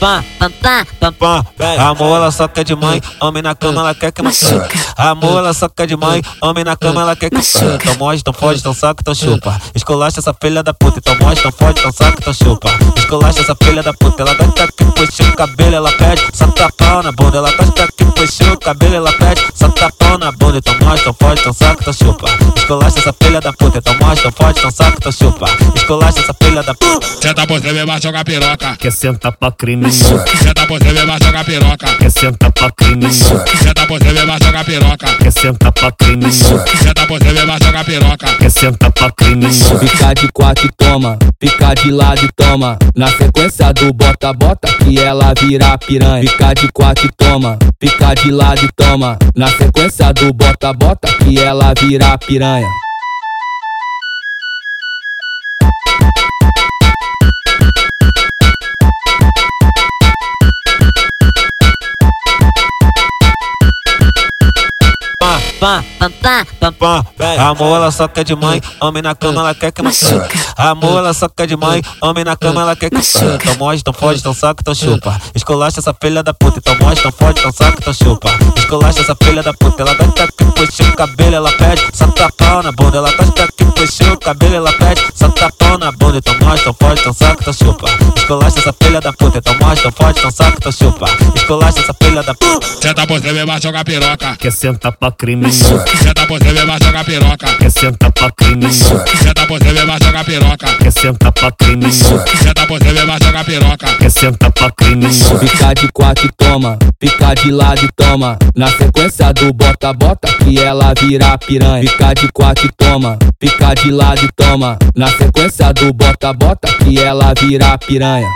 pá, pá, pá, pá. Amor, ela só quer de mãe, homem na cama, ela quer que machuca. Amor, ela só quer de mãe, homem na cama, ela quer que machuca. Então morde, então fode, então saca, então chupa. Escolacha essa filha da puta, então morde, então fode, então saca, então chupa. Escolacha essa filha da puta, ela gosta que puxa o cabelo, ela pede, só pau na bunda. Ela gosta que puxa o cabelo, ela pede, só pau na bunda. Então morde, então fode, então saca, então chupa. Escolacha essa filha da puta, então morde, então fode, então saca, então chupa. Escolacha essa filha da puta. Senta por cima e vai jogar piroca. Quer sentar pra criminoso. Senta por cima e vai jogar piroca. Quer sentar pra criminoso. Senta por cima e vai jogar piroca. Quer sentar pra criminoso. Senta por cima e vai jogar piroca. Quer sentar pra criminoso. Fica de quatro e toma, fica de lado e toma. Na sequência do bota-bota que ela vira piranha. Fica de quatro e toma, fica de lado e toma. Na sequência do bota-bota que ela vira piranha. Pá, pá, pá, pá, pá. Amor, ela só quer de mãe, homem na cama, ela quer que machuca. Amor, ela só quer de mãe, homem na cama, ela quer que machuca. Então morde, então fode, então saca, então chupa. Escolacha essa filha da puta, então morde, então fode, então saca, então chupa. Escolacha essa filha da puta, ela gosta que puxa o cabelo, ela pede, só pau na bunda. Ela gosta que puxa o cabelo, ela pede, só pau na bunda. Então morde, então fode, então saca, então chupa. Escolacha essa filha da puta, então morde, então fode, então saca, então chupa. Escolacha essa filha da puta. Senta por cima e vai jogar piroca. Quer sentar pra criminoso. Senta por cima e vai jogar piroca. Quer sentar pra criminoso. Senta por cima e vai jogar piroca. Quer sentar pra criminoso. Senta por cima e vai jogar piroca. Quer sentar pra criminoso. Fica de quatro e toma, fica de lado e toma. Na sequência do bota-bota que ela vira piranha. Fica de quatro e toma, fica de lado e toma. Na sequência do bota-bota que ela vira piranha.